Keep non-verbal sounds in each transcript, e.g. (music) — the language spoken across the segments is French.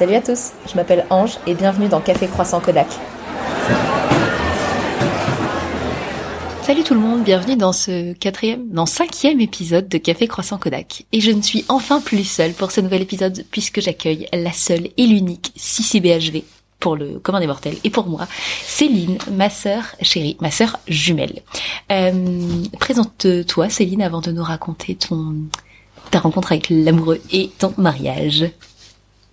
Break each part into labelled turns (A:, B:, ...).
A: Salut à tous, je m'appelle Ange et bienvenue dans Café Croissant Kodak.
B: Salut tout le monde, bienvenue dans ce quatrième, non cinquième épisode de Café Croissant Kodak. Et je ne suis enfin plus seule pour ce nouvel épisode puisque j'accueille la seule et l'unique 6CBHV pour le commun des mortels et pour moi, Céline, ma sœur chérie, ma sœur jumelle. Euh, Présente-toi Céline avant de nous raconter ton ta rencontre avec l'amoureux et ton mariage.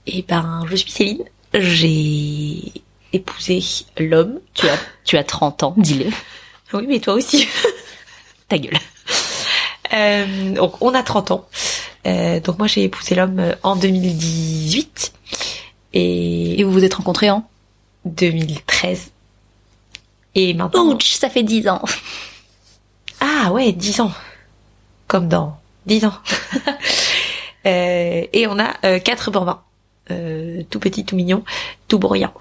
C: Eh ben, je suis Céline. J'ai épousé l'homme.
B: Tu as, tu as 30 ans, dis-le.
C: Oui, mais toi aussi. (laughs)
B: Ta gueule.
C: Euh, donc, on a 30 ans. Euh, donc, moi, j'ai épousé l'homme euh, en 2018. Et...
B: Et vous vous êtes rencontrés en
C: 2013. Et maintenant...
B: Ouch, ça fait 10 ans.
C: Ah ouais, 10 ans. Comme dans 10 ans. (laughs) euh, et on a quatre bambins. Euh, tout petit, tout mignon, tout bruyant.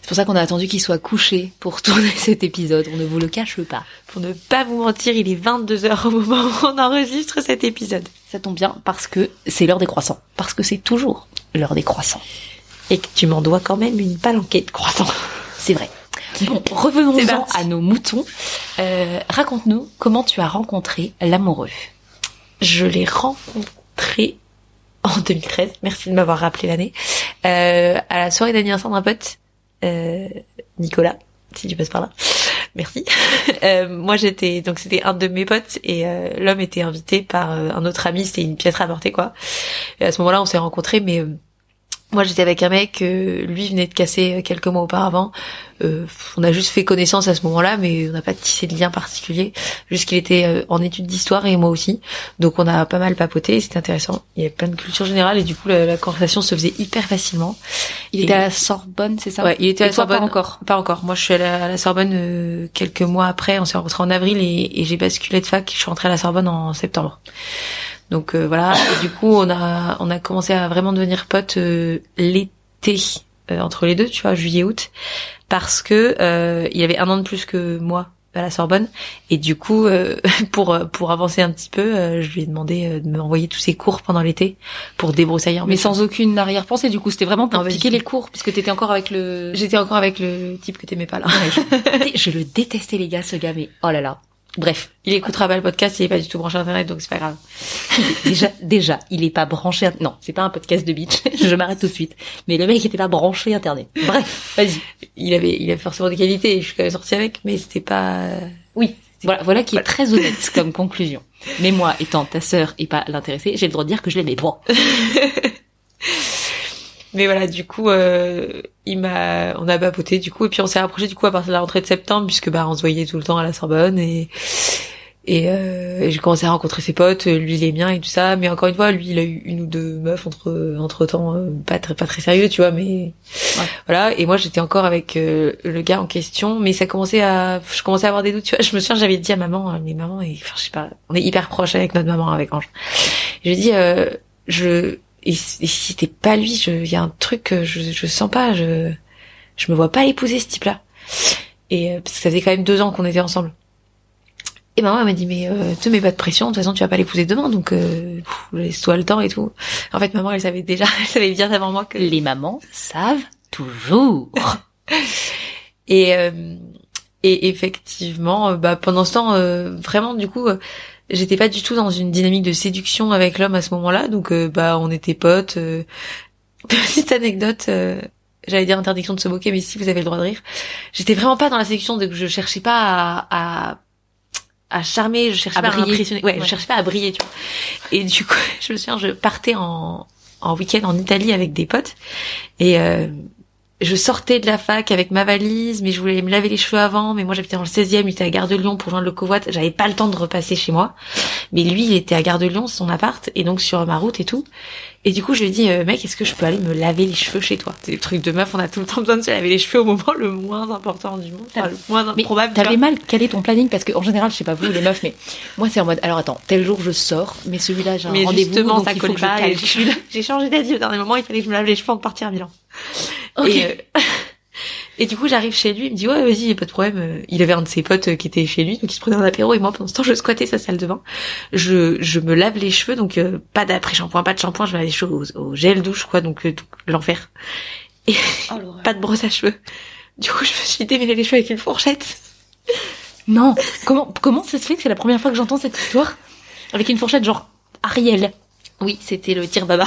B: C'est pour ça qu'on a attendu qu'il soit couché pour tourner (laughs) cet épisode. On ne vous le cache pas.
C: Pour ne pas vous mentir, il est 22h au moment où on enregistre cet épisode.
B: Ça tombe bien parce que c'est l'heure des croissants. Parce que c'est toujours l'heure des croissants.
C: Et que tu m'en dois quand même une palanquée de croissants.
B: C'est vrai. (laughs) Bon, revenons-en à nos moutons. Euh, Raconte-nous comment tu as rencontré l'amoureux.
C: Je l'ai rencontré en 2013. Merci de m'avoir rappelé l'année. Euh, à la soirée d'anniversaire d'un pote, euh, Nicolas, si tu passes par là. Merci. (laughs) Euh, moi, j'étais donc c'était un de mes potes et euh, l'homme était invité par euh, un autre ami. C'était une pièce rapportée quoi. Et à ce moment-là, on s'est rencontrés, mais euh, moi j'étais avec un mec, euh, lui venait de casser quelques mois auparavant. Euh, on a juste fait connaissance à ce moment-là, mais on n'a pas tissé de lien particulier. Juste qu'il était euh, en études d'histoire et moi aussi, donc on a pas mal papoté. C'était intéressant. Il y avait plein de culture générale et du coup la, la conversation se faisait hyper facilement.
B: Il
C: Et-
B: était à la Sorbonne, c'est ça?
C: Ouais, il était à la
B: toi, pas
C: Sorbonne.
B: encore?
C: Pas encore. Moi, je suis allée à la Sorbonne euh, quelques mois après. On s'est rencontrés en avril et, et j'ai basculé de fac. Je suis rentrée à la Sorbonne en septembre. Donc euh, voilà. Et du coup, on a on a commencé à vraiment devenir potes euh, l'été euh, entre les deux, tu vois, juillet août, parce que euh, il avait un an de plus que moi à la Sorbonne. Et du coup euh, (laughs) pour pour avancer un petit peu euh, je lui ai demandé euh, de m'envoyer tous ses cours pendant l'été pour débroussailler un
B: Mais sans aucune arrière-pensée, du coup, c'était vraiment pour
C: Non,
B: piquer les cours, puisque t'étais encore avec le...
C: j'étais encore avec le type que t'aimais pas là.
B: Je, (laughs) je le détestais, les gars, ce gars, mais oh là là. Bref,
C: Il écoutera pas le podcast, il est pas du tout branché internet, donc c'est pas grave. (laughs)
B: déjà, déjà, il est pas branché. à- Non, c'est pas un podcast de bitch. (laughs) je m'arrête tout de suite. Mais le mec était pas branché internet. Bref, vas-y.
C: Il avait, il avait forcément des qualités, je suis quand même sortie avec, mais c'était pas.
B: Oui, voilà, voilà qui est très honnête (laughs) comme conclusion. Mais moi, étant ta sœur et pas l'intéressée, j'ai le droit de dire que je l'aimais. Bon,
C: Mais voilà, du coup, euh, il m'a, on a papoté du coup, et puis on s'est rapproché du coup à partir de la rentrée de septembre, puisque bah on se voyait tout le temps à la Sorbonne et et, euh, et j'ai commencé à rencontrer ses potes, lui les miens et tout ça. Mais encore une fois, lui il a eu une ou deux meufs entre entre temps, pas très pas très sérieux, tu vois, mais voilà. Et moi j'étais encore avec euh, le gars en question, mais ça commençait à, je commençais à avoir des doutes, tu vois. Je me souviens, j'avais dit à maman, euh, mais maman, et, enfin je sais pas, on est hyper proche avec notre maman avec Ange. Je lui ai dit, euh, je et, si et si c'était pas lui, je- il y a un truc que je, je sens pas, je, je me vois pas épouser ce type-là. Et euh, parce que ça faisait quand même deux ans qu'on était ensemble. Et maman elle m'a dit mais euh, te mets pas de pression, de toute façon tu vas pas l'épouser demain, donc euh, laisse-toi le temps et tout. En fait maman elle savait déjà, (laughs) elle savait bien avant moi que.
B: les mamans savent toujours. (laughs)
C: Et euh, et effectivement, euh, bah pendant ce temps, euh, vraiment du coup, euh, j'étais pas du tout dans une dynamique de séduction avec l'homme à ce moment-là, donc euh, bah on était potes. euh. (laughs) Petite anecdote. euh, J'allais dire interdiction de se moquer, mais si vous avez le droit de rire. J'étais vraiment pas dans la séduction, donc je cherchais pas à, à, à charmer, je cherchais
B: À
C: pas à impressionner. Ouais,
B: Ouais.
C: je cherchais pas à briller, tu vois. Et du coup, (laughs) je me souviens, je partais en, en week-end en Italie avec des potes, et euh, je sortais de la fac avec ma valise, mais je voulais me laver les cheveux avant. Mais moi, j'habitais dans le 16e, il était à Gare de Lyon pour joindre le covoit. J'avais pas le temps de repasser chez moi. Mais lui, il était à Gare de Lyon, son appart, et donc sur ma route et tout. Et du coup, je lui ai dit, euh, mec, est-ce que je peux aller me laver les cheveux chez toi? C'est des trucs de meuf, on a tout le temps besoin de se laver les cheveux au moment le moins important du monde, enfin, le moins
B: Mais
C: improbable.
B: T'avais mal calé ton planning? Parce que en général, je sais pas vous les meufs, mais moi c'est en mode alors attends, tel jour je sors, mais celui-là j'ai un rendez-vous donc
C: ça
B: il faut que je (laughs)
C: J'ai changé d'avis au dernier moment, il fallait que je me lave les cheveux avant de partir à Milan. Et, euh, Et du coup, j'arrive chez lui, il me dit ouais, vas-y, pas de problème. Euh, Il avait un de ses potes euh, qui était chez lui, donc il se prenait un apéro et moi pendant ce temps, je squattais sa salle de bain. Je je me lave les cheveux, donc euh, pas d'après shampoing, pas de shampoing, je me lave les cheveux au, au gel douche quoi, donc, euh, donc l'enfer. Et (laughs) pas de brosse à cheveux. Du coup, je me suis démêlé les cheveux avec une fourchette.
B: Non, comment comment ça se fait que c'est la première fois que j'entends cette histoire avec une fourchette genre Ariel?
C: Oui, c'était le tir baba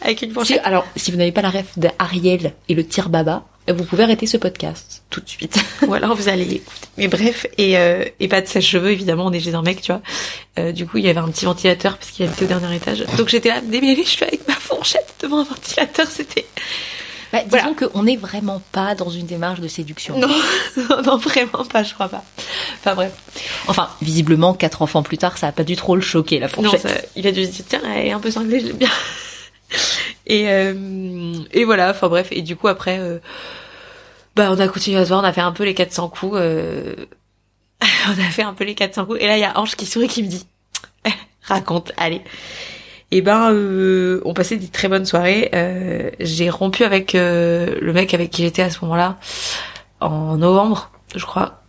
C: avec une
B: Si-
C: fourchette.
B: alors, si vous n'avez pas la ref d'Ariel et le tir baba, vous pouvez arrêter ce podcast tout de suite.
C: Ou alors vous allez écouter. Mais bref, et, euh, et pas de sèche-cheveux, évidemment, on est chez un mec, tu vois. Euh, du coup, il y avait un petit ventilateur parce qu'il habitait au dernier étage. Donc j'étais là, démêler les cheveux avec ma fourchette devant un ventilateur, c'était...
B: Bah, disons qu'on n'est vraiment pas dans une démarche de séduction.
C: Non, (laughs) non, non, vraiment pas, je crois pas. Enfin bref.
B: Enfin, visiblement, quatre enfants plus tard, ça a pas dû trop le choquer, la
C: Non,
B: fourchette.
C: ça- il a dû se dire, tiens, elle est un peu cinglée, je l'aime bien. (laughs) Et, euh, et voilà, enfin bref. Et du coup, après, euh, bah, on a continué à se voir, on a fait un peu les 400 coups. euh, (laughs) on a fait un peu les 400 coups. Et là, il y a Ange qui sourit, qui me dit, (laughs) raconte, allez. Et ben, on passait des très bonnes soirées. J'ai rompu avec le mec avec qui j'étais à ce moment-là en novembre, je crois.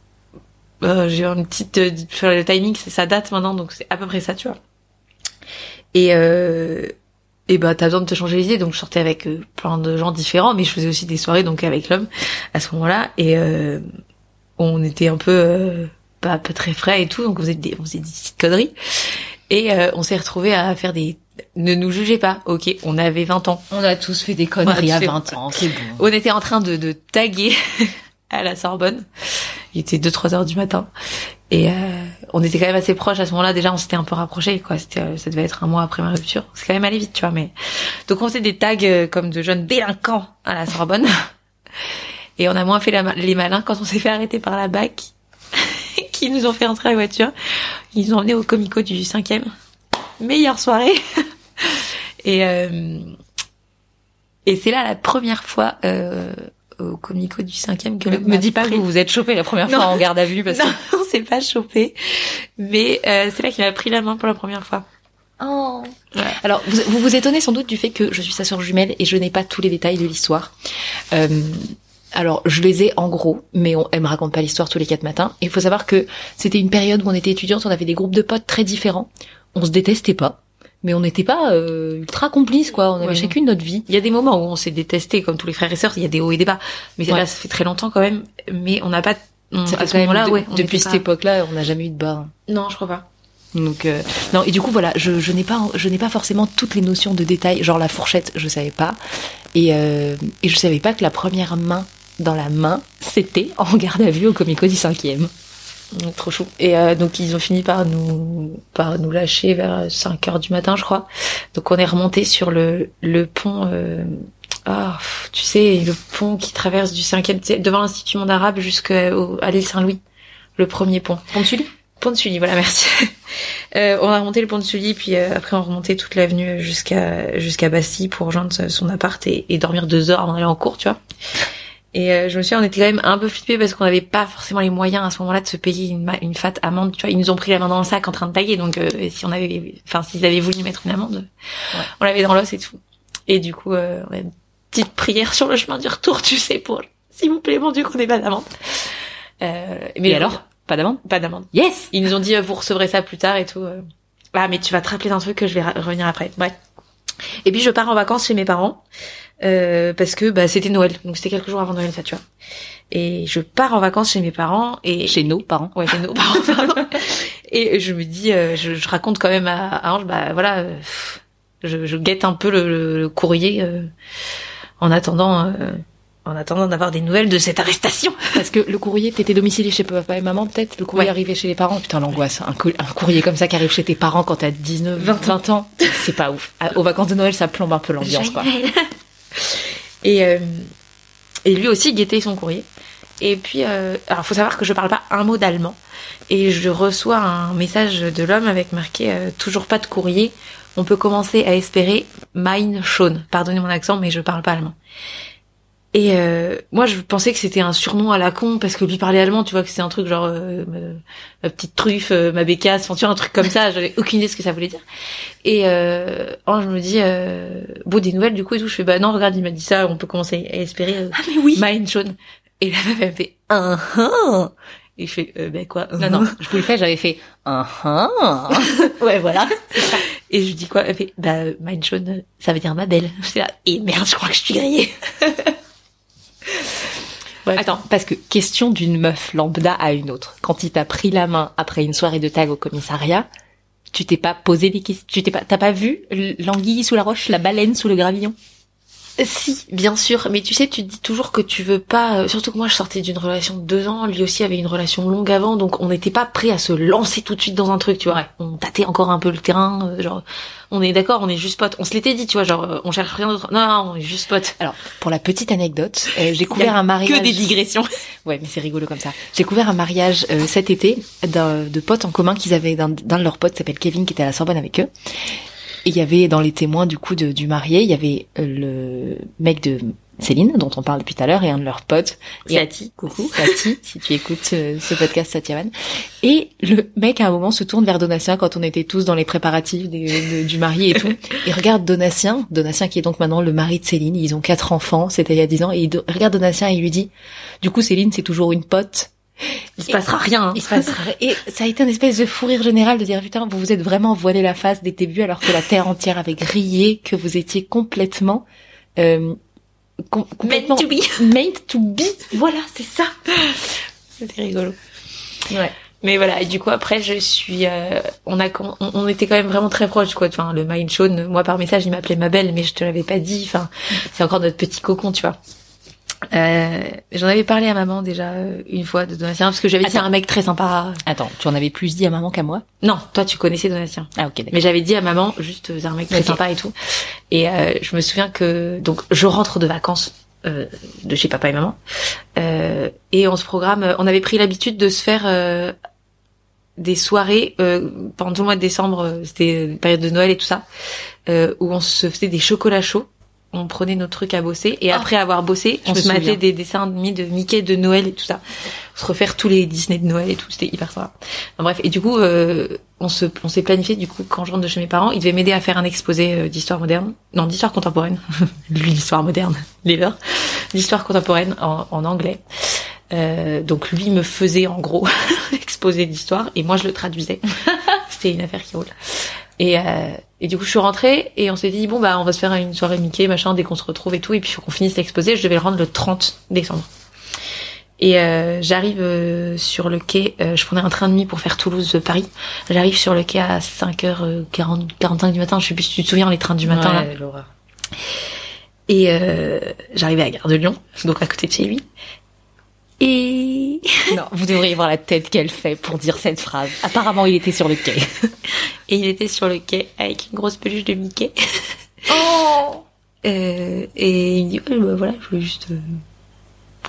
C: J'ai une petite, sur le timing, c'est ça date maintenant, donc c'est à peu près ça, tu vois. Et et bah t'as besoin de te changer les idées, donc je sortais avec euh, plein de gens différents, mais je faisais aussi des soirées donc avec l'homme à ce moment-là, et euh, on était un peu euh, pas très frais et tout, donc on faisait des on faisait des petites conneries, et euh, on s'est retrouvés à faire des ne nous jugez pas, ok, on avait 20 ans.
B: On a tous fait des conneries à
C: tu fais-
B: 20 ans, c'est bon.
C: On était en train de, de taguer (laughs) à la Sorbonne. Il était 2-3 heures du matin. Et euh, on était quand même assez proches à ce moment-là. Déjà, on s'était un peu rapprochés. Quoi. C'était, euh, ça devait être un mois après ma rupture. C'est quand même allé vite, tu vois. Mais donc on faisait des tags euh, comme de jeunes délinquants à la Sorbonne. (laughs) Et on a moins fait la les malins quand on s'est fait arrêter par la BAC, (laughs) qui nous ont fait rentrer à la voiture. Ils nous ont emmenés au Comico du 5e. Meilleure soirée. (laughs) Et euh, et c'est là la première fois euh, au Comico du 5e que
B: Me, dis pas que vous vous êtes chopé la première
C: Non.
B: fois en garde à vue parce que...
C: Non, s'est pas chopé. Mais euh, c'est là qu'il m'a pris la main pour la première fois.
B: Oh. Alors, vous, vous vous étonnez sans doute du fait que je suis sa sœur jumelle et je n'ai pas tous les détails de l'histoire. Euh, alors, je les ai en gros, mais on, elle me raconte pas l'histoire tous les quatre matins. Et il faut savoir que c'était une période où on était étudiante, on avait des groupes de potes très différents. On se détestait pas, mais on n'était pas euh, ultra complices, quoi. On avait
C: Ouais,
B: chacune notre vie.
C: Il y a des moments où on s'est détesté comme tous les frères et sœurs. Il y a des hauts et des bas. Mais
B: Ouais.
C: là, ça fait très longtemps quand même. Mais on n'a pas. On-
B: Ça fait
C: à ce moment-là, ouais.
B: depuis cette
C: pas-
B: époque-là, on n'a jamais eu de hein.
C: Non, je crois pas.
B: Donc euh, non et du coup voilà je, je n'ai pas je n'ai pas forcément toutes les notions de détails genre la fourchette je savais pas et euh, et je savais pas que la première main dans la main c'était en (laughs) garde à vue au Comico du 5e.
C: Donc, trop chou. Et euh, donc ils ont fini par nous par nous lâcher vers 5 heures du matin, je crois. Donc on est remonté sur le le pont. Ah, tu sais, le pont qui traverse du 5e, tu sais, devant l'Institut Monde Arabe jusqu'à l'île Saint-Louis. Le premier pont.
B: Pont de Sully?
C: Pont de Sully, voilà, merci. (laughs) Euh, on a remonté le pont de Sully, puis euh, après on remontait toute l'avenue jusqu'à jusqu'à Bastille pour rejoindre son- appart et, et dormir deux heures avant d'aller en cours, tu vois. Et euh, je me souviens, on était quand même un peu flippés parce qu'on n'avait pas forcément les moyens à ce moment-là de se payer une, une fat amende, tu vois. Ils nous ont pris la main dans le sac en train de taguer, donc euh, si on avait, enfin s'ils avaient voulu mettre une amende, on l'avait dans l'os et tout. Et du coup, euh, on a une petite prière sur le chemin du retour, tu sais, pour s'il vous plaît, mon Dieu, qu'on ait pas d'amende. Euh,
B: Mais alors pas d'amende
C: Pas d'amende.
B: Yes
C: Ils nous ont dit euh, vous recevrez ça plus tard et tout. euh. Ah mais tu vas te rappeler d'un truc que je vais revenir après. Bref. Et puis je pars en vacances chez mes parents euh, parce que bah c'était Noël donc c'était quelques jours avant Noël ça tu vois. Et je pars en vacances chez mes parents et
B: chez nos parents.
C: ouais chez nos parents pardon. et je me dis euh, je, je raconte quand même à, à Ange bah voilà euh, je, je guette un peu le, le- le courrier euh, en attendant euh, en attendant d'avoir des nouvelles de cette arrestation. (laughs)
B: Parce que le courrier, t'étais domicilié chez papa et maman peut-être Le courrier
C: Ouais.
B: arrivait chez les parents Putain l'angoisse, un, cou- un courrier comme ça qui arrive chez tes parents quand t'as 19, 20,
C: 20
B: ans, c'est pas ouf. À- Aux vacances de Noël ça plombe un peu l'ambiance quoi.
C: Et, euh, et lui aussi guettait son courrier. Et puis, euh, alors faut savoir que je parle pas un mot d'allemand. Et je reçois un message de l'homme avec marqué euh, toujours pas de courrier. On peut commencer à espérer mein schon. Pardonnez mon accent, mais je parle pas allemand. Et euh, moi, je pensais que c'était un surnom à la con parce que lui parlait allemand, tu vois, que c'était un truc genre euh, ma, ma petite truffe, euh, ma bécasse, enfin, tu vois, un truc comme ça. (laughs) J'avais aucune idée de ce que ça voulait dire. Et euh, je me dis, euh, bon, des nouvelles du coup et tout. Je fais, bah non, regarde, il m'a dit ça, on peut commencer à espérer. Euh,
B: Ah mais oui
C: Mine jaune. Et la meuf, elle fait, un un. Et je fais, euh, ben quoi
B: Non, non, je vous le fais, j'avais fait un un. (laughs)
C: ouais, voilà. Et je dis quoi Elle fait, bah, Mein Schon, ça veut dire ma belle. Là, et merde, je crois que je suis grillée. (laughs)
B: Ouais. Attends, parce que question d'une meuf lambda à une autre. Quand il t'a pris la main après une soirée de tag au commissariat, tu t'es pas posé des questions, tu t'es pas, t'as pas vu l'anguille sous la roche, la baleine sous le gravillon?
C: Si, bien sûr, mais tu sais, tu dis toujours que tu veux pas. Euh, surtout que moi, je sortais d'une relation de deux ans. Lui aussi avait une relation longue avant, donc on n'était pas prêt à se lancer tout de suite dans un truc, tu vois. On tâtait encore un peu le terrain, euh, genre. On est d'accord, on est juste potes. On se l'était dit, tu vois, genre euh, on cherche rien d'autre. Non, non, on est juste potes.
B: Alors, pour la petite anecdote, j'ai couvert un mariage.
C: Que des digressions. (laughs)
B: ouais, mais c'est rigolo comme ça. J'ai couvert un mariage cet été de potes en commun qu'ils avaient d'un de leurs potes s'appelle Kevin qui était à la Sorbonne avec eux. Et il y avait dans les témoins du coup de, du marié, il y avait euh, le mec de Céline, dont on parle depuis tout à l'heure, et un de leurs potes.
C: Sati, coucou. (laughs)
B: Sati, si tu écoutes euh, ce, podcast, Satiaman. Et le mec, à un moment, se tourne vers Donatien quand on était tous dans les préparatifs du marié et tout. Et regarde Donatien, Donatien qui est donc maintenant le mari de Céline. Ils ont quatre enfants, c'était il y a dix ans. Et il regarde Donatien et il lui dit, du coup, Céline, c'est toujours une pote.
C: Il se passera rien. Hein.
B: Il se passera Et ça a été une espèce de fou rire général de dire putain, vous vous êtes vraiment voilé la face dès le début alors que la terre entière avait grillé, que vous étiez complètement euh,
C: complètement to be. (laughs)
B: Made to be. Voilà, c'est ça.
C: C'était rigolo. Ouais. Mais voilà, et du coup après je suis, euh, on a, on, était quand même vraiment très proches quoi. Enfin le Mind Show, moi par message il m'appelait ma belle, mais je te l'avais pas dit. Enfin c'est encore notre petit cocon, tu vois. Euh, J'en avais parlé à maman déjà euh, une fois de Donatien parce que j'avais dit un mec très sympa.
B: Attends, tu en avais plus dit à maman qu'à moi?
C: Non, toi tu connaissais Donatien.
B: Ah ok.
C: Mais j'avais dit à maman juste c'est un mec très sympa et tout. Et euh, je me souviens que donc je rentre de vacances euh, de chez papa et maman euh, et on se programme. On avait pris l'habitude de se faire euh, des soirées pendant tout le mois de décembre. C'était période de Noël et tout ça où on se faisait des chocolats chauds on prenait nos trucs à bosser et ah. après avoir bossé, on se mettait des dessins animés de Mickey, de Noël et tout ça. Se refaire tous les Disney de Noël et tout, c'était hyper sympa. bref, et du coup, euh, on se, on s'est planifié du coup quand je rentre de chez mes parents, ils devaient m'aider à faire un exposé euh, d'histoire moderne, non d'histoire contemporaine, (laughs) lui l'histoire moderne, lever, d'histoire contemporaine en, en anglais. Euh, donc lui me faisait en gros (laughs) exposé d'histoire et moi je le traduisais. (laughs) C'était une affaire qui roule. Et, euh, et du coup, je suis rentrée et on s'est dit bon bah on va se faire une soirée Mickey machin dès qu'on se retrouve et tout et puis faut qu'on finisse l'exposé. Je devais le rendre le 30 décembre. Et euh, j'arrive euh, sur le quai. Euh, je prenais un train de nuit pour faire Toulouse-Paris. J'arrive sur le quai à 5h40, 45 du matin. Je sais plus si tu te souviens les trains du matin
B: ouais,
C: là. Et j'arrivais à Gare de Lyon, donc à côté de chez lui. Et (laughs)
B: non, vous devriez voir la tête qu'elle fait pour dire cette phrase. Apparemment, il était sur le quai. (laughs)
C: Et il était sur le quai avec une grosse peluche de Mickey.
B: Oh (laughs)
C: euh, Et il me dit ouais, bah, voilà, je voulais juste euh,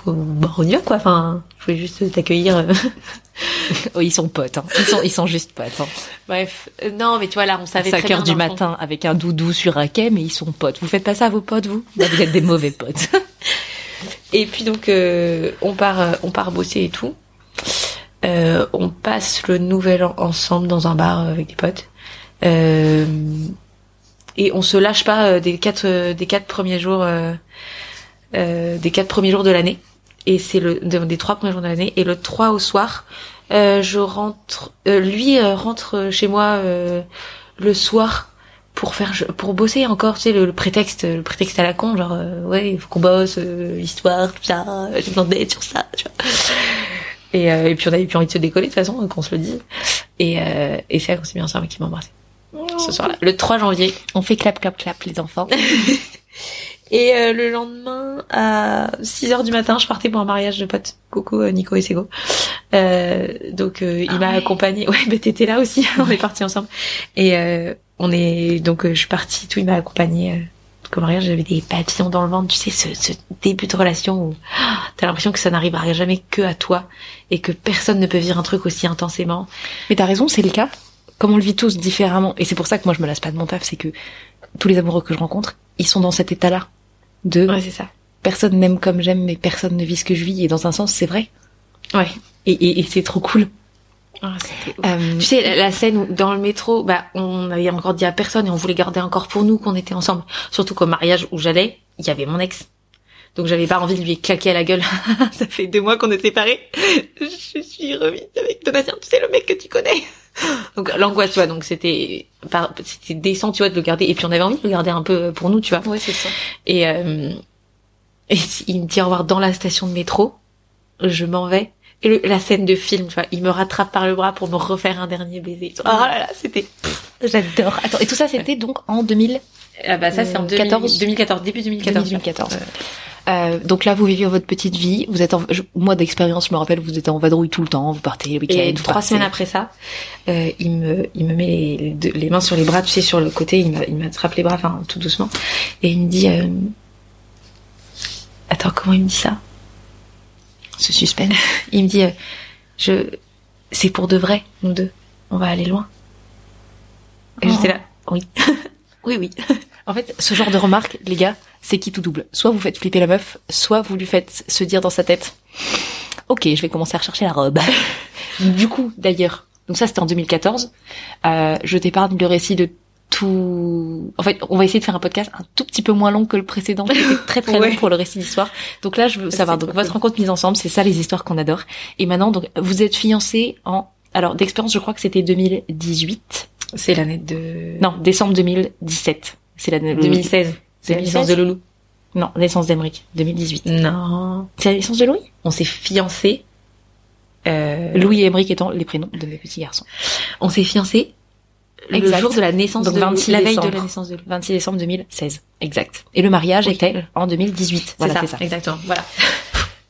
C: bah, on y va quoi. Enfin, je voulais juste t'accueillir.
B: oh, ils sont potes. Hein. Ils sont ils sont juste potes. Hein.
C: Bref, euh, non, mais tu vois là, on savait
B: 5 heures du matin avec un doudou sur un quai, mais ils sont potes. Vous faites pas ça à vos potes, vous? Bah, Vous êtes des mauvais potes.
C: Et puis donc euh, on part euh, on part bosser et tout. Euh, on passe le nouvel an ensemble dans un bar avec des potes. et on se lâche pas des quatre des quatre premiers jours des quatre premiers jours de l'année. Et c'est le des trois premiers jours de l'année. Et le 3 au soir, je rentre. lui rentre chez moi le soir pour faire pour bosser encore tu sais le, prétexte le prétexte à la con genre euh, ouais il faut qu'on bosse euh, histoire tout ça j'ai besoin d'aide sur ça tu vois. Et, euh, et puis on avait plus envie de se décoller de toute façon qu'on se le dise. Et euh, et c'est là qu'on s'est bien ensemble qui m'a embrassé. Ce soir-là le 3 janvier.
B: On fait clap clap clap les enfants. (laughs)
C: Et euh, le lendemain à 6 heures du matin je partais pour un mariage de potes. Coucou Nico et Sego. Donc il ah m'a accompagné ouais bah t'étais là aussi (laughs) on est partis ensemble. Et on est donc euh, je suis partie, tout il m'a accompagnée. Euh, comme rien, j'avais des papillons dans le ventre. Tu sais, ce, ce début de relation où ah, t'as l'impression que ça n'arrivera jamais que à toi et que personne ne peut vivre un truc aussi intensément.
B: Mais t'as raison, c'est le cas. Comme on le vit tous différemment. Et c'est pour ça que moi je me lasse pas de mon taf, c'est que tous les amoureux que je rencontre, ils sont dans cet état-là. De.
C: Ouais, c'est ça.
B: Personne n'aime comme j'aime, mais personne ne vit ce que je vis. Et dans un sens, c'est vrai.
C: Ouais.
B: Et, et, et c'est trop cool.
C: Ah, euh, tu sais, la, scène où dans le métro, bah, on avait encore dit à personne et on voulait garder encore pour nous qu'on était ensemble. Surtout qu'au mariage où j'allais, il y avait mon ex. Donc j'avais pas envie de lui claquer à la gueule. (laughs) ça fait deux mois qu'on est séparés. Je suis remise avec Donatien, tu sais le mec que tu connais. Donc l'angoisse, tu vois. Donc c'était c'était décent, tu vois, de le garder. Et puis on avait envie de le garder un peu pour nous, tu vois.
B: Ouais, c'est ça.
C: Et, euh, et il me dit au revoir dans la station de métro. Je m'en vais. Et le- la scène de film, tu vois, il me rattrape par le bras pour me refaire un dernier baiser. Oh là là, c'était.
B: J'adore. Attends, et tout ça, c'était donc en 2000
C: Ah bah ça c'est en 2014,
B: 14.
C: 2014, début 2014.
B: 2014. Euh, donc là, vous vivez votre petite vie. Vous êtes en, je- moi d'expérience, je me rappelle, vous êtes en vadrouille tout le temps. Vous partez le week-end.
C: Et trois
B: partez.
C: semaines après ça, euh, il me, il me met les, mains sur les bras, tu sais, sur le côté, il m'attrape les bras, enfin, tout doucement. Et il me dit, euh... attends, comment il me dit ça?
B: Ce suspense. (laughs)
C: Il me dit, euh, je, c'est pour de vrai, nous deux. On va aller loin. Et
B: Oh.
C: j'étais là, oui. (laughs) oui, oui. (laughs)
B: En fait, ce genre de remarque, les gars, c'est qui tout double. Soit vous faites flipper la meuf, soit vous lui faites se dire dans sa tête, ok, je vais commencer à rechercher la robe. du coup, d'ailleurs, donc ça c'était en 2014. Euh, je t'épargne le récit de tout. En fait, on va essayer de faire un podcast un tout petit peu moins long que le précédent, qui était très très (laughs)
C: Ouais.
B: long pour le récit d'histoire. Donc là, je veux savoir. Donc votre
C: cool.
B: rencontre mise ensemble, c'est ça les histoires qu'on adore. Et maintenant, donc vous êtes fiancés en. Alors d'expérience, je crois que c'était 2018.
C: C'est l'année de...
B: Non, décembre 2017. C'est la
C: 2016. C'est la
B: 2016.
C: naissance de Loulou.
B: Non, naissance d'Emeric, 2018.
C: Non.
B: C'est la naissance de Louis?
C: On s'est fiancés. Euh,
B: Louis et Emeric étant les prénoms de mes petits garçons.
C: On s'est fiancés le jour de la naissance
B: Donc
C: de
B: 26
C: la veille de la naissance de Lou.
B: 26 décembre 2016. Exact. Et le mariage
C: Oui.
B: était en 2018. Voilà,
C: c'est ça,
B: ça.
C: exactement. Voilà.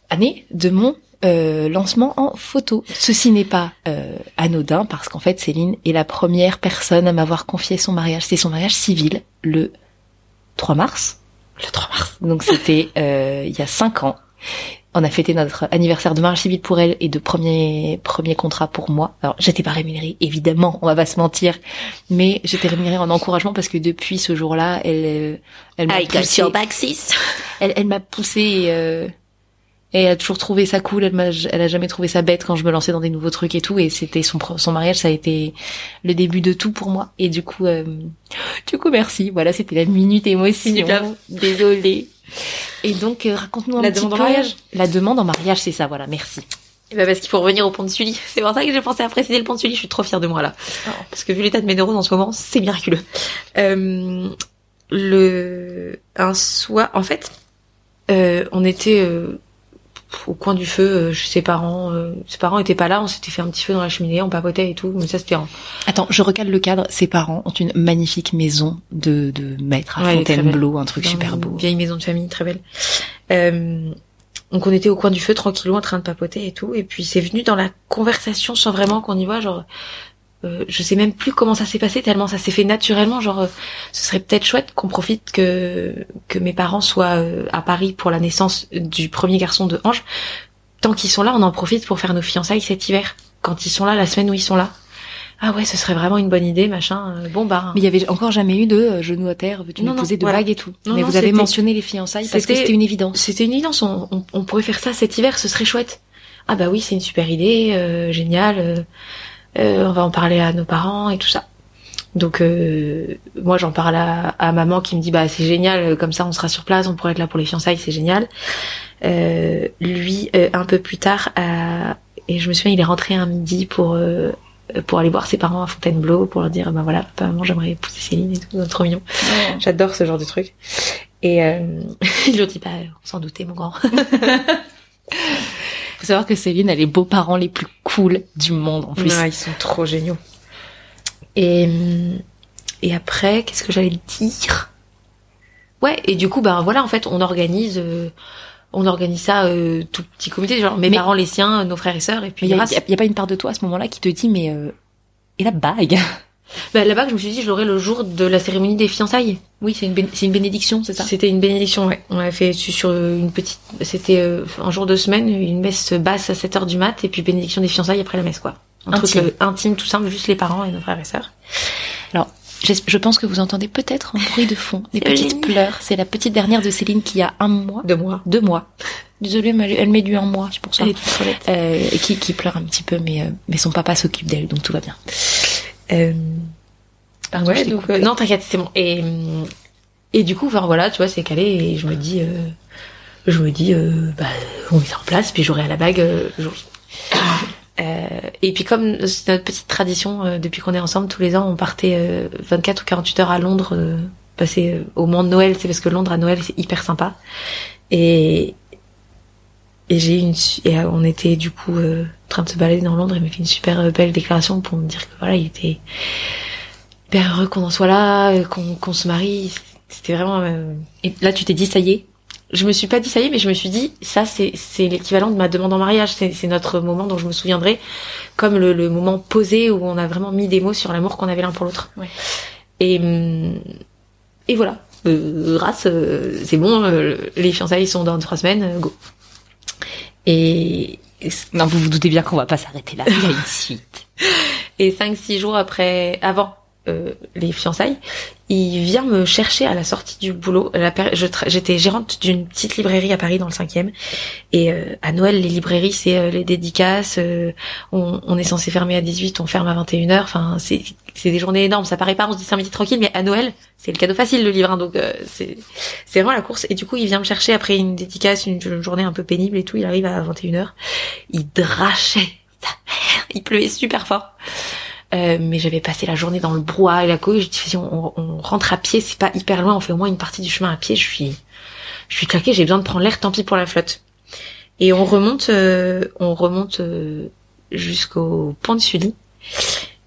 B: Année de mon euh, lancement en photo. Ceci n'est pas euh, anodin parce qu'en fait Céline est la première personne à m'avoir confié son mariage. C'est son mariage civil le 3 mars.
C: Le 3 mars.
B: Donc c'était euh, il y a cinq ans. On a fêté notre anniversaire de mariage civil pour elle et de premier premier contrat pour moi. Alors j'étais pas rémunérée, évidemment, on va pas se mentir, mais j'étais rémunérée en encouragement parce que depuis ce jour-là, elle elle m'a poussée,
C: back 6.
B: elle, elle m'a poussée et, euh, et elle a toujours trouvé ça cool. Elle m'a elle a jamais trouvé ça bête quand je me lançais dans des nouveaux trucs et tout. Et c'était son son mariage, ça a été le début de tout pour moi. Et du coup, euh, du coup merci. Voilà, c'était la minute émotion. Désolée. Et donc, euh, raconte-nous un
C: La
B: petit
C: demande en mariage
B: La demande en mariage, c'est ça, voilà, merci.
C: Et bah parce qu'il faut revenir au pont de Sully. C'est pour ça que j'ai pensé à préciser le pont de Sully. Je suis trop fière de moi là. Parce que vu l'état de mes neurones en ce moment, c'est miraculeux. Euh, le un soir, en fait, euh, on était euh, au coin du feu euh, chez ses parents. euh, ses parents étaient pas là. On s'était fait un petit feu dans la cheminée, on papotait et tout. Mais ça c'était en
B: Attends, je recale le cadre. Ses parents ont une magnifique maison de, de maître à
C: Ouais,
B: Fontainebleau, un truc
C: dans
B: super
C: une
B: beau.
C: Vieille maison de famille, très belle. Euh, donc on était au coin du feu, tranquillou, en train de papoter et tout. Et puis c'est venu dans la conversation sans vraiment qu'on y voit, genre... euh, je sais même plus comment ça s'est passé tellement ça s'est fait naturellement genre euh, ce serait peut-être chouette qu'on profite que que mes parents soient euh, à Paris pour la naissance du premier garçon de Ange tant qu'ils sont là on en profite pour faire nos fiançailles cet hiver quand ils sont là la semaine où ils sont là ah ouais ce serait vraiment une bonne idée machin Euh, bon bah
B: Mais il y avait encore jamais eu de euh, genoux à terre, veux-tu me poser de
C: voilà.
B: et tout.
C: Non,
B: Mais
C: non,
B: vous avez mentionné les fiançailles parce que
C: c'était-
B: une évidence.
C: C'était une évidence, on, on, on pourrait faire ça cet hiver, ce serait chouette. Ah bah oui, c'est une super idée, euh, génial. Euh, on va en parler à nos parents et tout ça. Donc euh, moi j'en parle à, à maman qui me dit bah c'est génial, euh, comme ça on sera sur place, on pourrait être là pour les fiançailles, c'est génial. Euh, lui euh, un peu plus tard, et je me souviens il est rentré un midi pour euh, pour aller voir ses parents à Fontainebleau pour leur dire bah voilà papa maman j'aimerais épouser Céline et tout, c'est trop mignon. J'adore ce genre de truc. Et euh, ils lui ont dit, bah, on s'en doutait, mon grand. (laughs)
B: Faut savoir que Céline a les beaux-parents les plus cool du monde en plus.
C: Ouais, ils sont trop géniaux. Et, hum, et après, qu'est-ce que j'allais dire? Ouais, et du coup, ben voilà, en fait, on organise, euh, on organise ça euh, tout petit comité, genre mes
B: Mais-
C: parents, les siens, nos frères et sœurs, et puis
B: il y, a- y pas une part de toi à ce moment-là qui te dit mais euh, et la bague?
C: Bah, là-bas, je me suis dit, je l'aurai le jour de la cérémonie des fiançailles.
B: Oui, c'est une bé- c'est une bénédiction, c'est ça?
C: C'était une bénédiction, ouais. On avait fait su- sur une petite, c'était euh, un jour de semaine, une messe basse à 7 heures du mat, et puis bénédiction des fiançailles après la messe, quoi. Un
B: Intime.
C: truc euh, intime, tout simple, juste les parents et nos frères et sœurs.
B: J'es- Je pense que vous entendez peut-être un bruit de fond, des petites pleurs. C'est la petite dernière de Céline qui a un mois,
C: De moi.
B: deux mois. Désolée, mais elle, met du un mois, c'est pour ça.
C: Elle est toute.
B: Euh, qui, qui pleure un petit peu, mais euh, mais son papa s'occupe d'elle, donc tout va bien.
C: Euh,
B: Pardon,
C: ouais, donc euh, non, t'inquiète, c'est bon. Et et du coup, enfin voilà, tu vois, c'est calé et je me dis, euh, je me dis, euh, bah, on met ça en place, puis j'aurai à la bague euh, jour. Euh, et puis comme c'est notre petite tradition, euh, depuis qu'on est ensemble, tous les ans, on partait euh, 24 ou 48 heures à Londres, euh, passer au moment de Noël, c'est parce que Londres à Noël, c'est hyper sympa. Et, et j'ai une, et euh, on était du coup euh, en train de se balader dans Londres, il m'a fait une super euh, belle déclaration pour me dire que voilà, il était hyper heureux qu'on en soit là, euh, qu'on qu'on se marie. C'était vraiment... euh,
B: Et là, tu t'es dit, ça y est?
C: Je me suis pas dit ça y est, mais je me suis dit ça c'est c'est l'équivalent de ma demande en mariage. C'est notre moment dont je me souviendrai comme le, le moment posé où on a vraiment mis des mots sur l'amour qu'on avait l'un pour l'autre.
B: Ouais.
C: Et hum, et voilà. Euh, race, euh, c'est bon. euh, les fiançailles sont dans trois semaines. go. Et
B: Non, vous vous doutez bien qu'on va pas s'arrêter là. Il y a une suite. (laughs)
C: et cinq six jours après, avant euh, les fiançailles, il vient me chercher à la sortie du boulot. J'étais gérante d'une petite librairie à Paris dans le cinquième. Et euh, à Noël, les librairies, c'est euh, les dédicaces. euh, on, est censé fermer à 18, on ferme à 21h. Enfin, c'est des journées énormes. Ça paraît pas, on se dit c'est un tranquille, mais à Noël, c'est le cadeau facile le livre. hein, donc c'est vraiment la course. Et du coup, il vient me chercher après une dédicace, une, une journée un peu pénible et tout. Il arrive à 21h. Il drachait. Il pleuvait super fort. Euh, mais j'avais passé la journée dans le brouhaha et la couille. Je dis, on, on rentre à pied, c'est pas hyper loin, on fait au moins une partie du chemin à pied. Je suis, je suis claquée, j'ai besoin de prendre l'air, tant pis pour la flotte. Et on remonte, euh, on remonte euh, jusqu'au pont de Sully.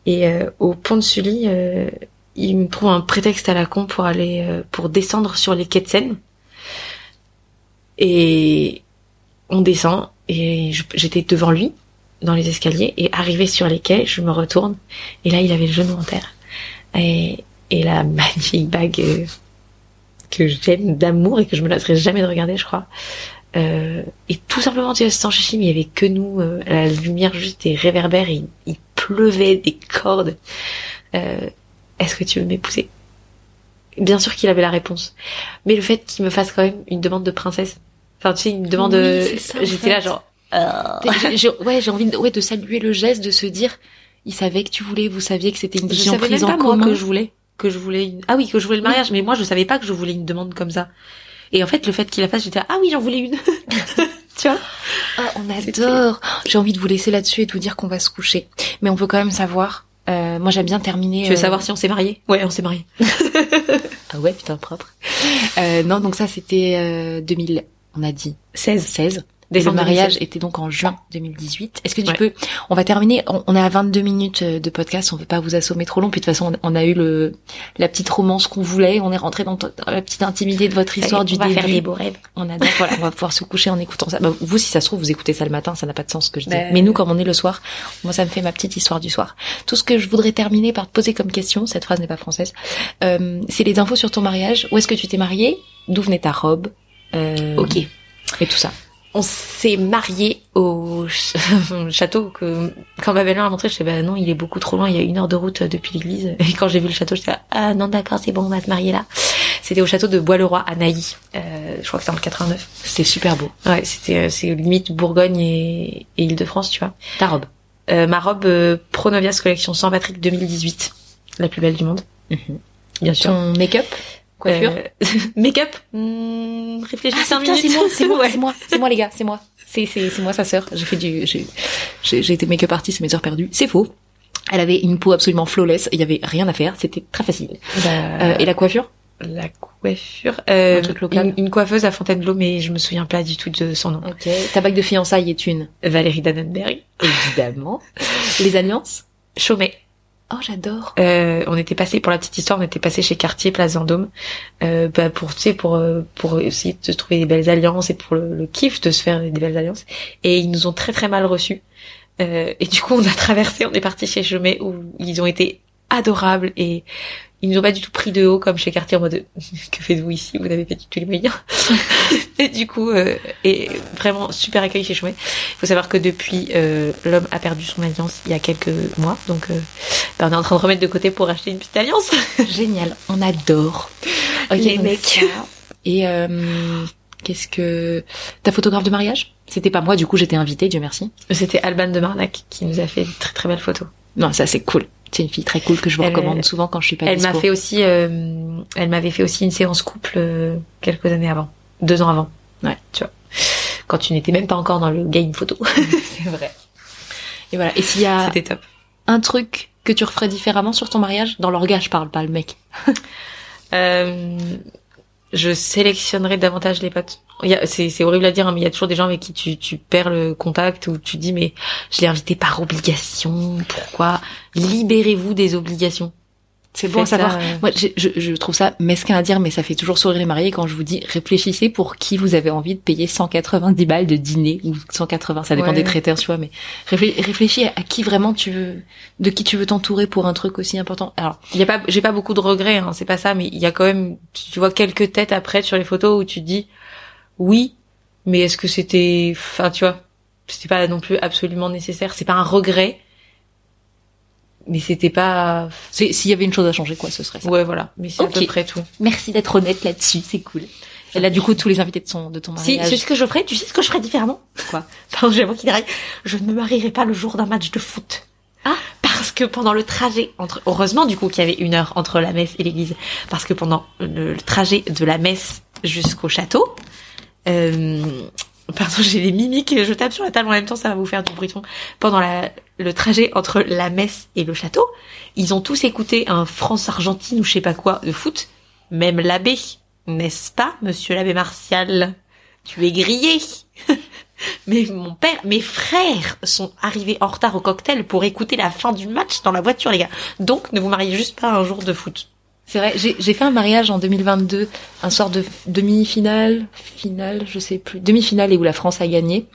C: Et euh, au pont de Sully, euh, il me trouve un prétexte à la con pour aller, pour descendre sur les quais de. Et on descend et j'étais devant lui dans les escaliers et arrivé sur les quais, je me retourne et là il avait le genou en terre et, et la (laughs) magnifique bague euh, que j'aime d'amour et que je me lasserai jamais de regarder, je crois. Euh, et tout simplement, tu vois, sans chichi, mais il y avait que nous, euh, la lumière juste des réverbères, et il, il pleuvait des cordes. Euh, Est-ce que tu veux m'épouser? Bien sûr qu'il avait la réponse, mais le fait qu'il me fasse quand même une demande de princesse, enfin tu sais, une demande,
B: Oui,
C: j'étais là genre. Euh,
B: J'ai- ouais, j'ai envie de, ouais, de saluer le geste, de se dire, il savait que tu voulais, vous saviez que c'était une
C: même
B: prise
C: pas
B: en commun.
C: que je voulais, que je voulais une... ah oui que je voulais le mariage, mais moi je savais pas que je voulais une demande comme ça. Et en fait le fait qu'il la fasse, j'étais ah oui j'en voulais une, (laughs) tu vois.
B: Ah, on adore. J'ai envie de vous laisser là-dessus et de vous dire qu'on va se coucher. Mais on peut quand même savoir. euh, moi, j'aime bien terminer.
C: Tu veux
B: euh,
C: savoir si on s'est marié Ouais on s'est marié. (laughs)
B: Ah ouais, putain propre. Euh, non, donc ça c'était euh, 2000. On a dit
C: 16
B: 16. Le
C: décembre
B: mariage
C: 2016.
B: était donc en juin 2018. Est-ce que tu
C: Ouais.
B: peux On va terminer. On, on est à 22 minutes euh, de podcast. On veut pas vous assommer trop long. Puis de toute façon, on, on a eu le la petite romance qu'on voulait. On est rentré dans, dans la petite intimité de votre histoire du
C: on va
B: début.
C: faire des beaux rêves.
B: On adore. Voilà, on va pouvoir se coucher en écoutant ça. Bah, vous, si ça se trouve, vous écoutez ça le matin, ça n'a pas de sens ce que je dis.
C: Bah,
B: Mais nous, comme on est le soir, moi, ça me fait ma petite histoire du soir. Tout ce que je voudrais terminer par te poser comme question, cette phrase n'est pas française, euh, c'est les infos sur ton mariage. Où est-ce que tu t'es marié D'où venait ta robe? Euh,
C: Ok.
B: Et tout ça.
C: On s'est marié au ch- (laughs) château que quand ma belle-mère a montré, je sais bah non, il est beaucoup trop loin, il y a une heure de route depuis l'église. (laughs) Et quand j'ai vu le château, j'étais ah non d'accord, c'est bon, on va se marier là. C'était au château de Bois-le-Roi à Nailly. Euh, je crois que c'est en 89.
B: C'était super beau.
C: Ouais, c'était euh, c'est limite Bourgogne et, et Île-de-France, tu vois.
B: Ta robe.
C: Euh, ma robe euh, Pronovias collection Saint Patrick 2018, la plus belle du monde,
B: Mhm.
C: bien sûr.
B: Ton make-up? Coiffure
C: Euh, (laughs) Make-up hmm, Réfléchis
B: Ah,
C: 5
B: putain,
C: minutes.
B: c'est moi, c'est moi, (laughs)
C: Ouais.
B: c'est moi, c'est moi les gars, c'est moi. C'est c'est c'est moi sa sœur. J'ai fait du j'ai j'ai été make-up artiste mes heures perdues. C'est faux. Elle avait une peau absolument flawless, il y avait rien à faire, c'était très facile.
C: Bah,
B: Euh, et la coiffure?
C: la coiffure. Euh,
B: Un truc local.
C: Une, une coiffeuse à Fontainebleau, mais je me souviens pas du tout de son nom.
B: OK. Ta bague de fiançailles est une?
C: Valérie Dannenberg.
B: évidemment. Les alliances?
C: Chaumet.
B: Oh, j'adore.
C: Euh, on était passé pour la petite histoire, on était passé chez Cartier, Place Vendôme, euh, bah pour tu pour euh, pour essayer se trouver des belles alliances et pour le, le kiff de se faire des belles alliances. Et ils nous ont très très mal reçus. Euh, et du coup, on a (laughs) traversé, on est parti chez Chaumet où ils ont été adorables et ils nous ont pas du tout pris de haut comme chez Cartier en mode (laughs) que faites-vous ici? Vous n'avez pas du tout les moyens. et du coup, euh, et vraiment super accueil chez Chaumet. Il faut savoir que depuis, euh, l'homme a perdu son alliance il y a quelques mois, donc euh, bah, on est en train de remettre de côté pour acheter une petite alliance. (laughs)
B: Génial, on adore. Ok,
C: Les mecs.
B: Et euh, qu'est-ce que ta photographe de mariage? C'était pas moi, du coup j'étais invitée, Dieu merci.
C: C'était Alban de Marnac qui nous a fait une très très belle photo.
B: Non, ça c'est cool. C'est une fille très cool que je vous
C: Elle-
B: recommande souvent quand je suis pas
C: Elle m'a fait aussi, euh, elle m'avait fait aussi une séance couple euh, quelques années avant, deux ans avant.
B: Ouais.
C: Tu vois. Quand tu n'étais même pas encore dans le game photo. (laughs)
B: C'est vrai. Et voilà. Et s'il y a
C: top.
B: un truc que tu referais différemment sur ton mariage, dans l'orgage, je parle pas le mec. (laughs)
C: Euh, je sélectionnerai davantage les potes. C'est horrible à dire, hein, mais il y a toujours des gens avec qui tu, tu perds le contact ou tu dis mais je l'ai invité par obligation. Pourquoi? Libérez-vous des obligations.
B: C'est bon à
C: ça,
B: savoir.
C: euh.
B: Moi, je, je, je trouve ça mesquin à dire, mais ça fait toujours sourire les mariés quand je vous dis réfléchissez pour qui vous avez envie de payer 190 balles de dîner ou 180, ça dépend
C: Ouais.
B: des traiteurs, tu vois. Mais réflé- réfléchis à qui vraiment tu veux, de qui tu veux t'entourer pour un truc aussi important. Alors,
C: Il y a pas, j'ai pas beaucoup de regrets, hein, c'est pas ça, mais il y a quand même, tu vois quelques têtes après sur les photos où tu te dis oui, mais est-ce que c'était, enfin tu vois, c'était pas non plus absolument nécessaire. C'est pas un regret, mais c'était pas,
B: s'il y avait une chose à changer, quoi, ce serait ça.
C: ouais voilà, mais c'est
B: Ok.
C: à peu près tout.
B: Merci d'être honnête là-dessus, c'est cool. Et là, du coup, tous les invités de son, de ton
C: Si,
B: mariage.
C: c'est ce que je ferais. Tu sais ce que je ferais différemment
B: Quoi (laughs)
C: Pardon, j'avoue qu'il arrive. Je ne me marierai pas le jour d'un match de foot.
B: Ah.
C: Parce que pendant le trajet entre, heureusement du coup qu'il y avait une heure entre la messe et l'église, parce que pendant le, le trajet de la messe jusqu'au château, euh, pardon, j'ai les mimiques, je tape sur la table en même temps, ça va vous faire du bruit de fond. Pendant la, le trajet entre la messe et le château, ils ont tous écouté un France-Argentine ou je sais pas quoi de foot, même l'abbé, n'est-ce pas, monsieur l'abbé Martial? Tu es grillé (laughs) Mais mon père, mes frères sont arrivés en retard au cocktail pour écouter la fin du match dans la voiture, les gars. Donc, ne vous mariez juste pas un jour de foot.
B: C'est vrai, j'ai fait un mariage en 2022, un soir de demi-finale, finale, je sais plus, demi-finale et où la France a gagné.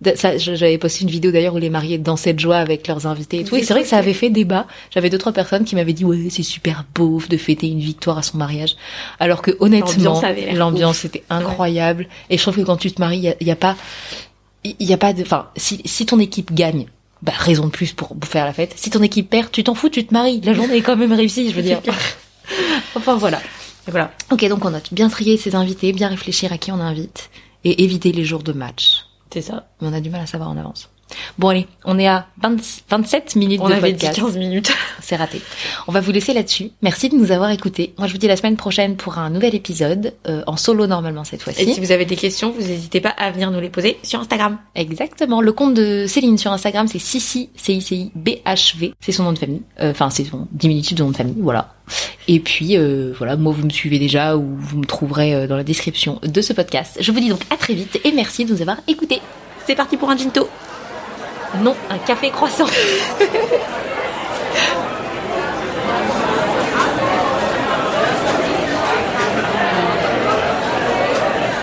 B: J'avais posté une vidéo d'ailleurs où les mariés dansaient de joie avec leurs invités et tout. Et c'est vrai que ça avait fait débat. J'avais deux trois personnes qui m'avaient dit ouais c'est super beau de fêter une victoire à son mariage, alors que honnêtement
C: L'ambiance
B: était incroyable. Et je trouve que quand tu te maries, il y y a pas, il y a pas de, enfin si si ton équipe gagne. Bah, raison de plus pour faire la fête. Si ton équipe perd, tu t'en fous, tu te maries. La journée est quand même réussie, je veux dire. (laughs) enfin voilà.
C: Et voilà.
B: Ok, donc on note bien trier ses invités, bien réfléchir à qui on invite et éviter les jours de match.
C: C'est ça.
B: Mais on a du mal à savoir en avance. Bon allez, on est à 20 27 minutes
C: On
B: de
C: avait dit
B: podcast.
C: 15 minutes. (laughs)
B: C'est raté. On va vous laisser là-dessus. Merci de nous avoir écoutés. Moi, je vous dis la semaine prochaine pour un nouvel épisode, euh, en solo normalement cette
C: Et
B: fois-ci.
C: si vous avez des questions, vous n'hésitez pas à venir nous les poser sur Instagram.
B: Exactement. Le compte de Céline sur Instagram, c'est Cici, C-I-C-I-B-H-V. C'est son nom de famille. Euh, Enfin, c'est son diminutif de nom de famille. Voilà. Et puis, euh, voilà, moi, vous me suivez déjà ou vous me trouverez euh, dans la description de ce podcast. Je vous dis donc à très vite et merci de nous avoir écoutés.
C: C'est parti pour un ginto.
B: Non, un café croissant. (laughs)